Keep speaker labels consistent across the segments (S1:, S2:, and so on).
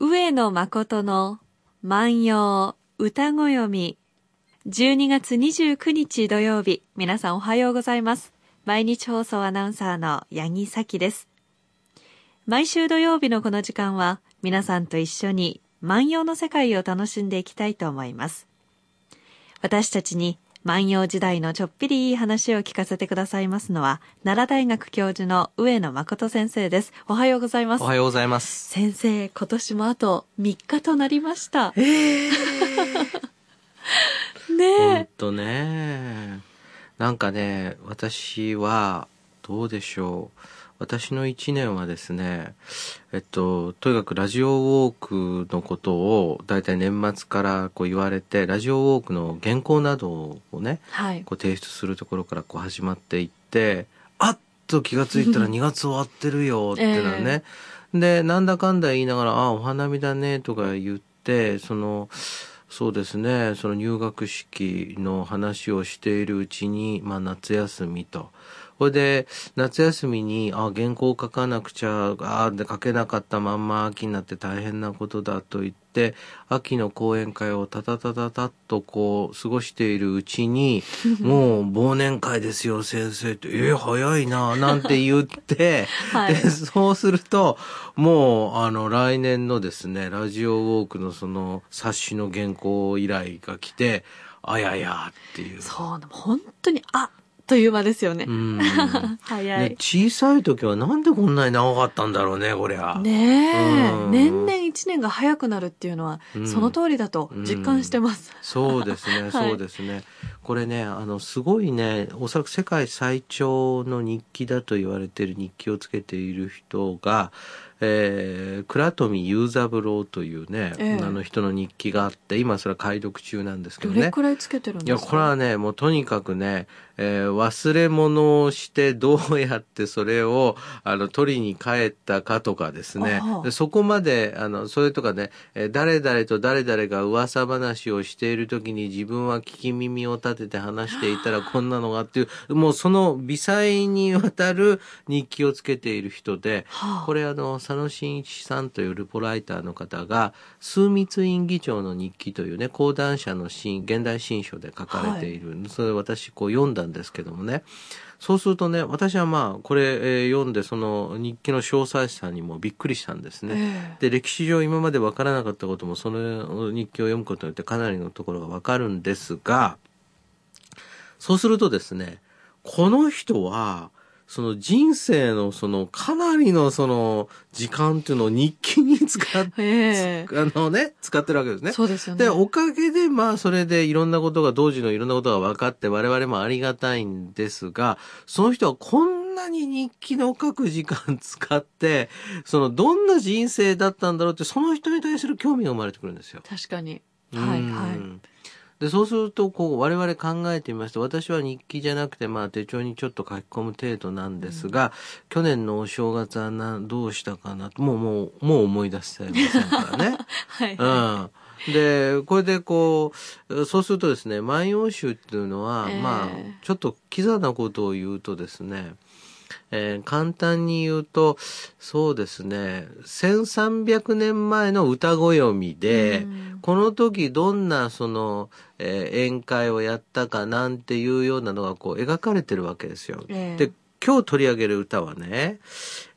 S1: 上野誠の万葉歌ご読み。12月29日土曜日皆さんおはようございます。毎日放送アナウンサーの八木咲です。毎週土曜日のこの時間は皆さんと一緒に万葉の世界を楽しんでいきたいと思います。私たちに万葉時代のちょっぴりいい話を聞かせてくださいますのは、奈良大学教授の上野誠先生です。おはようございます。
S2: おはようございます。
S1: 先生、今年もあと3日となりました。
S2: ええ
S1: ね
S2: ほん
S1: え。
S2: とね。なんかね、私は、どうでしょう。私の一年はですね、えっと、とにかくラジオウォークのことを、だいたい年末からこう言われて、ラジオウォークの原稿などをね、
S1: はい。
S2: こう提出するところからこう始まっていって、あっと気がついたら 2月終わってるよっていうのはね。で、なんだかんだ言いながら、あ、お花見だねとか言って、その、そうですね、その入学式の話をしているうちに、まあ夏休みと。それで、夏休みに、あ、原稿書かなくちゃ、あ、で書けなかったまんま秋になって大変なことだと言って、秋の講演会をタタタタタッとこう過ごしているうちに、もう忘年会ですよ先生って、えー早いな、なんて言って、
S1: はい
S2: で、そうすると、もう、あの、来年のですね、ラジオウォークのその冊子の原稿依頼が来て、あややっていう。
S1: そう、本当に、あっという間ですよね。
S2: うん。
S1: 早い。
S2: ね、小さい時はなんでこんなに長かったんだろうね、こりゃ。
S1: ねえ、
S2: うん
S1: 年々一年が早くなるっていうのは、
S2: うん
S1: その通りだと実感してます。
S2: そうですね、
S1: はい
S2: そうですね。これね、あの、すごいね、おそらく世界最長の日記だと言われている日記をつけている人が、えー、倉富雄三郎というね、
S1: ええ
S2: あの人の日記があって、今それは解読中なんですけ
S1: ど
S2: どね。
S1: れくらいつけてるん
S2: いや、
S1: ですか？
S2: これはね、もうとにかくね、えー忘れ物をしてどうやってそれを、あの、取りに帰ったかとかですね。そこまで、あの、それとかね、えー誰々と誰々が噂話をしている時に自分は聞き耳を立てて話していたらこんなのがっていう、もうその微細にわたる 日記をつけている人で、
S1: はあ。
S2: これあの、佐野真一さんというルポライターの方が、枢密院議長の日記というね、講談社の新、現代新書で書かれている、それ私こう読んだんですけどもね、そうするとね、私はまあ、これ、えー読んでその日記の詳細さにもびっくりしたんですね。
S1: ええ
S2: で、歴史上今まで分からなかったことも、その日記を読むことによってかなりのところが分かるんですが、そうするとですね、この人は、その人生のそのかなりのその時間っていうのを日記に使って、
S1: ええ
S2: あのね、使ってるわけですね。
S1: そうですよね。
S2: で、おかげで、まあ、それでいろんなことが、同時のいろんなことが分かって、我々もありがたいんですが、その人はこんなに日記の書く時間使って、その、どんな人生だったんだろうって、その人に対する興味が生まれてくるんですよ。
S1: 確かに。はい
S2: うん
S1: はい。
S2: で、そうすると、こう、我々考えてみますと、私は日記じゃなくて、まあ、手帳にちょっと書き込む程度なんですが、去年のお正月はな、どうしたかなと、もう、もう、もう思い出せませんからね。
S1: はい。
S2: うん。で、これでこう、そうするとですね、万葉集っていうのは、
S1: ええ
S2: まあ、ちょっとキザなことを言うとですね、えー簡単に言うと、そうですね、1300年前の歌声読みで、
S1: うん
S2: この時どんなその、えー宴会をやったかなんていうようなのがこう描かれてるわけですよ。
S1: ええ
S2: で、今日取り上げる歌はね、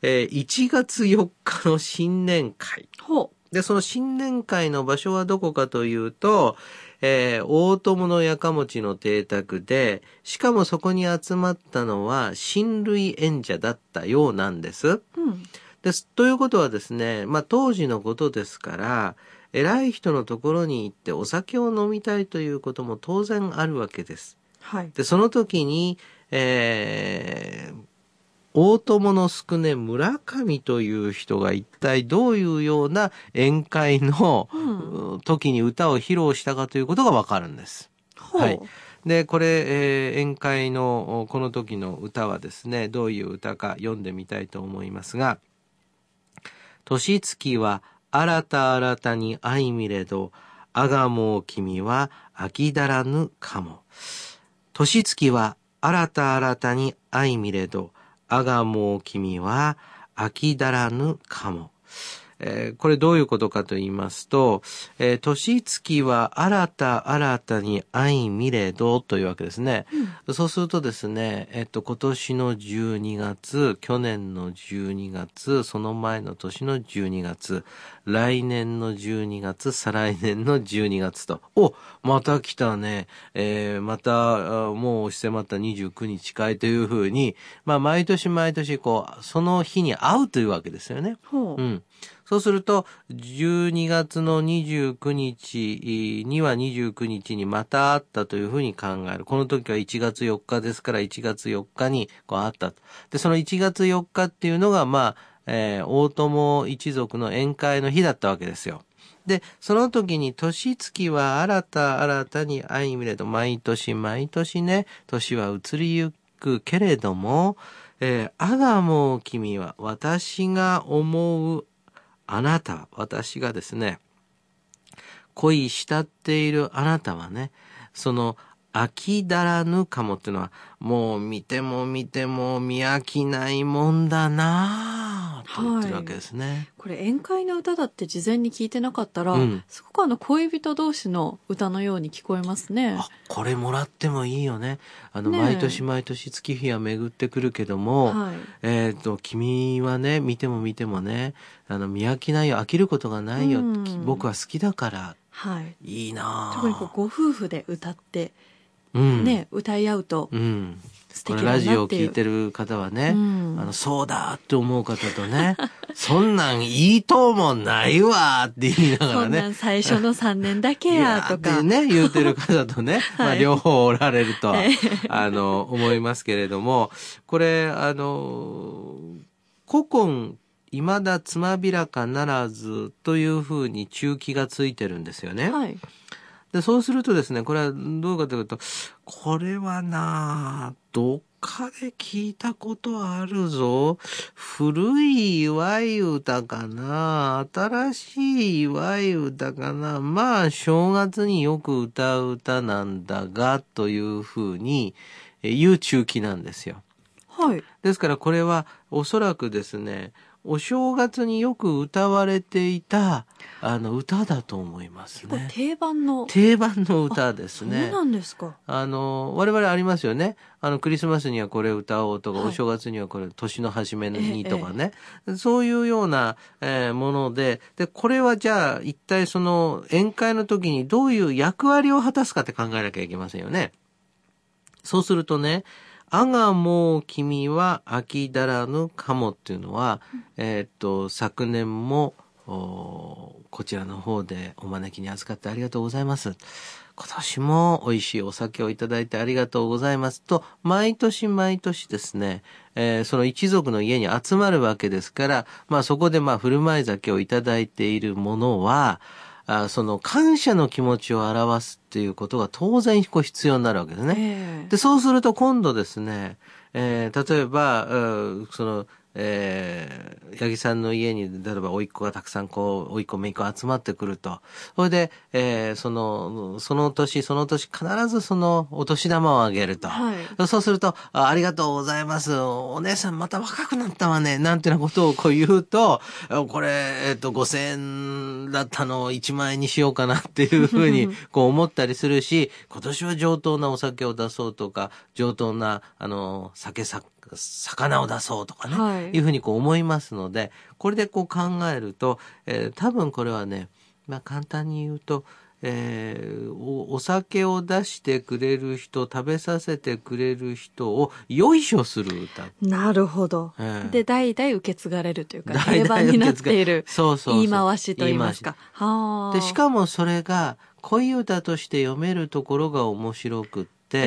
S2: えー1月4日の新年会。
S1: ほ
S2: で、その新年会の場所はどこかというと、えー大友のやかもちの邸宅で、しかもそこに集まったのは親類演者だったようなんです。
S1: う。うん。
S2: です。ということはですね、まあ当時のことですから、偉い人のところに行ってお酒を飲みたいということも当然あるわけです。
S1: はい。
S2: で、その時に、えー大友の宿根村上という人が一体どういうような宴会の、
S1: うん
S2: 時に歌を披露したかということがわかるんです。はいで、これ、えー宴会のこの時の歌はですね、どういう歌か読んでみたいと思いますが、年月は新た新たに相見れど、あがもう君は飽きだらぬかも。年月は新た新たに相見れど、あがもう君は飽きだらぬかも。えーこれどういうことかと言いますと、えー年月は新た新たに相見れどというわけですね。そうするとですね、えっと、今年の12月、去年の12月、その前の年の12月、来年の12月、再来年の12月と。おまた来たね。えーまた、あもう押し迫った29日近いというふうに、まあ、毎年毎年、こう、その日に会うというわけですよね。
S1: ほう。
S2: うん。そうすると、12月の29日には29日にまた会ったというふうに考える。この時は1月4日ですから1月4日にこう会ったと。で、その1月4日っていうのが、まあ、えー大友一族の宴会の日だったわけですよ。で、その時に年月は新た新たに相見れど、毎年毎年ね、年は移りゆくけれども、えーあがもう君は私が思うあなた、私がですね、恋したっているあなたはね、その、飽きだらぬかもっていうのは、もう見ても見ても見飽きないもんだなぁと言ってるわけですね。
S1: これ宴会の歌だって事前に聞いてなかったら、
S2: うん
S1: すごくあの恋人同士の歌のように聞こえますね。
S2: あ、これもらってもいいよね。あの、毎年毎年月日は巡ってくるけども、
S1: はい。
S2: えっ、と、君はね、見ても見てもね、あの、見飽きないよ、飽きることがないよ、
S1: うん
S2: き僕は好きだから、
S1: はい。
S2: いいなぁ
S1: 特にこうご夫婦で歌って、
S2: うん。
S1: ね、歌い合うと
S2: これラジオを。聞いてる方はね、
S1: うん
S2: あの、そうだって思う方とね、そんなんいいともないわって言いなが
S1: そんな
S2: らね。
S1: ん最初の3年だけやとか。
S2: ってね、言うてる方とね、まあ両方おられるとは、
S1: え
S2: あの、思いますけれども、これ、あの、古今、未だつまびらかならずというふうに中期がついてるんですよね。
S1: はい。
S2: で、そうするとですね、これはどうかというと、これはなあどっかで聞いたことあるぞ。古い祝い歌かな新しい祝い歌かなまあ、正月によく歌う歌なんだが、というふうにえ言う中期なんですよ。
S1: はい。
S2: ですからこれはおそらくですね、お正月によく歌われていた、あの、歌だと思いますね。
S1: 定番の。
S2: 定番の歌です
S1: そう
S2: ね。
S1: なんですか。
S2: あの、我々ありますよね。あの、クリスマスにはこれ歌おうとか、
S1: はい
S2: お正月にはこれ、年の初めにとかね。そういうような、えーもので、で、これはじゃあ、一体その、宴会の時にどういう役割を果たすかって考えなきゃいけませんよね。そうするとね、あがもう君は飽きだらぬかもっていうのは、えーっと、昨年も、おこちらの方でお招きに預かってありがとうございます。今年も美味しいお酒をいただいてありがとうございますと、毎年毎年ですね、えーその一族の家に集まるわけですから、まあそこでまあ振る舞い酒をいただいているものは、あその感謝の気持ちを表すっていうことが当然こう必要になるわけですね。
S1: ええ
S2: で、そうすると今度ですね、えー例えば、うんその、えー、八木さんの家に、例えば、甥っ子がたくさんこう、甥っ子、姪っ子集まってくると。それで、えーその、その年、その年、必ずその、お年玉をあげると。
S1: はい。
S2: そうするとあ、ありがとうございます。お姉さんまた若くなったわね。なんてなことをこう言うと、あこれ、えっと、5000円だったのを1万円にしようかなっていうふうに、こう思ったりするし、今年は上等なお酒を出そうとか、上等な、あの、酒さ、魚を出そうとかね。
S1: はい
S2: いうふうにこう思いますので、これでこう考えると、えー多分これはね、まあ簡単に言うと、えーおお酒を出してくれる人、食べさせてくれる人をよいしょする歌。
S1: なるほど。
S2: ええ
S1: で、代々受け継がれるというか、
S2: 代々
S1: 定番になっている
S2: そうそうそう
S1: 言い回しと言いますか。はあ。
S2: で、しかもそれが恋歌として読めるところが面白くって、
S1: え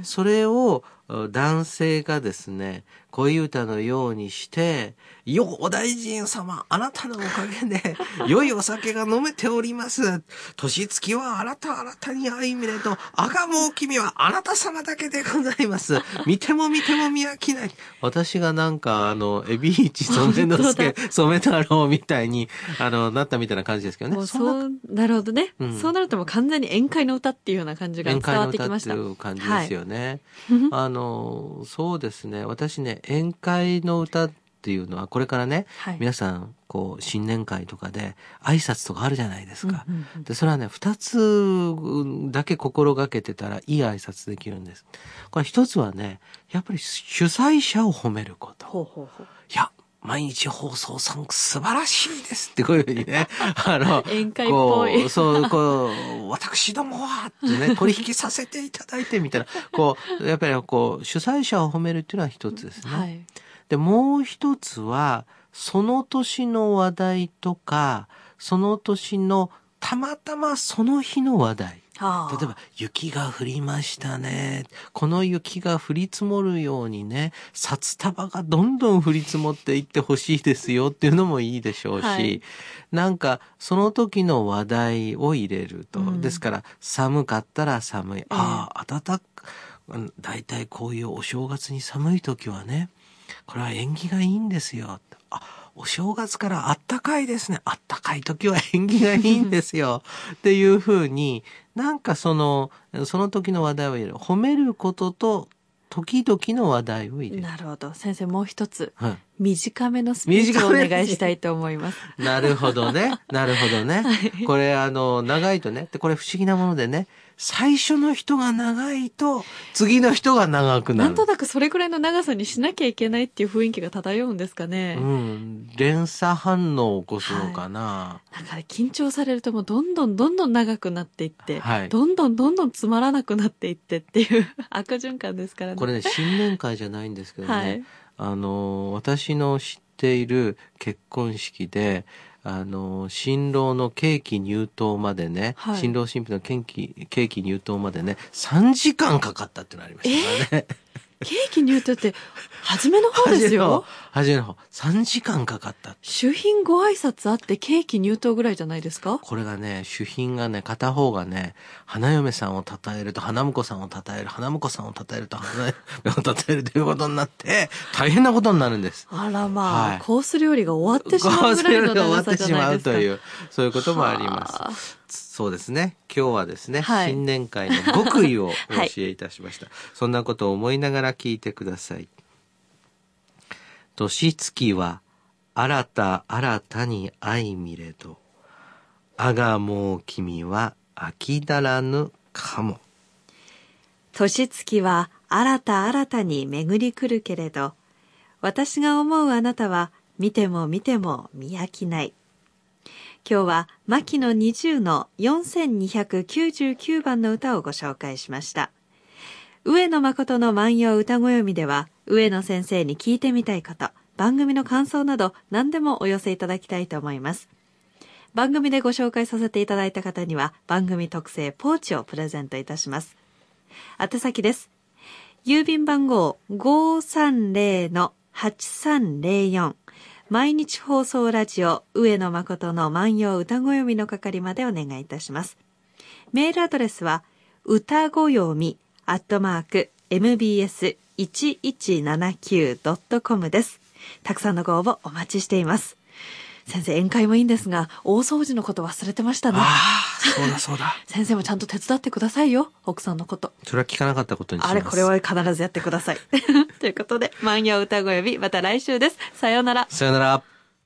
S1: え
S2: それをう男性がですね、恋歌のようにして、よ、お大臣様、あなたのおかげで、良いお酒が飲めております。年月はあなたあなたに相見れと、あがもう君はあなた様だけでございます。見ても見ても見飽きない。私がなんか、あの、エビイチ染めの助、染め太郎みたいに、あの、なったみたいな感じですけどね。そ
S1: う、なるほどね、
S2: うん
S1: そうなるともう完全に宴会の歌っていうような感じが伝わ
S2: 宴会の歌っ
S1: ってきましてた。
S2: いう感じですよね。あの、そうですね。私ね、宴会の歌っていうのは、これからね、
S1: はい
S2: 皆さん、こう、新年会とかで挨拶とかあるじゃないですか。
S1: うんうんうん
S2: で、それはね、二つだけ心がけてたらいい挨拶できるんです。これ一つはね、やっぱり主催者を褒めること。いや、毎日放送さん素晴らしいですってこういうふうにね、あの、
S1: 宴会っぽい
S2: そう、こう、私どもはってね、取引させていただいてみたいな、こう、やっぱりこう、主催者を褒めるっていうのは一つですね。
S1: はい。
S2: で、もう一つは、その年の話題とか、その年のたまたまその日の話題。例えば、雪が降りましたね。この雪が降り積もるようにね、札束がどんどん降り積もっていってほしいですよっていうのもいいでしょうし、
S1: はい
S2: なんか、その時の話題を入れると。
S1: うん
S2: ですから、寒かったら寒い。ああ、暖かうん大体こういうお正月に寒い時はね、これは縁起がいいんですよ。あ、お正月からあったかいですね。あったかい時は縁起がいいんですよ。っていうふうに、なんかその、その時の話題を入れる。褒めることと、時々の話題を入れる。
S1: なるほど。先生もう一つ、
S2: はい
S1: 短めのスピーチをお願いしたいと思います。
S2: なるほどね。なるほどね。これあの、長いとね、でこれ不思議なものでね、最初の人が長いと、次の人が長くなる。
S1: なんとなくそれくらいの長さにしなきゃいけないっていう雰囲気が漂うんですかね。
S2: うん。連鎖反応を起こすのかな。
S1: なんかね緊張されるともうどんどんどんどん長くなっていって、
S2: はい
S1: どんどんどんどんつまらなくなっていってっていう 悪循環ですからね。
S2: これね、新年会じゃないんですけどね、
S1: はい
S2: あの、私の知っている結婚式で、あの、新郎のケーキ入刀までね、
S1: はい
S2: 新郎新婦のケーキ、ケーキ入刀までね、3時間かかったってのありましたからね。
S1: ケーキ入刀って、初めの方ですよ。
S2: 初めの方。3時間かかった。
S1: 主賓ご挨拶あってケーキ入刀ぐらいじゃないですか？
S2: これがね、主賓がね、片方がね、花嫁さんを称えると花婿さんを称える、花婿さんを称えると花嫁を称えるということになって、大変なことになるんです。
S1: あらまあ、
S2: はい
S1: コース料理が終わってしまうぐらいの
S2: 終わ
S1: 長さ
S2: ってしま
S1: じゃないうですか。
S2: という、そういうこともあります。
S1: はあ
S2: そうですね。今日はですね、
S1: はい
S2: 新年会の極意をお
S1: はい
S2: 教えいたしました。そんなことを思いながら聞いてください。年月は新た新たに相見れど、あがもう君は飽きだらぬかも。
S1: 年月は新た新たに巡り来るけれど、私が思うあなたは見ても見ても見飽きない。今日は牧野20の4299番の歌をご紹介しました。上野誠の万葉歌ご読みでは、上野先生に聞いてみたいこと、番組の感想など何でもお寄せいただきたいと思います。番組でご紹介させていただいた方には番組特製ポーチをプレゼントいたします。宛先です。郵便番号530-8304毎日放送ラジオ上野誠の万葉歌ご読みの係までお願いいたします。メールアドレスは歌ご読みアットマーク mbs1179.com です。たくさんのご応募お待ちしています。先生、宴会もいいんですが、大掃除のこと忘れてましたね。
S2: ああ、そうだそうだ。
S1: 先生もちゃんと手伝ってくださいよ、奥さんのこと。
S2: それは聞かなかったことにします。
S1: あれ、これは必ずやってください。ということで、万葉歌声日、また来週です。さようなら。
S2: さよなら。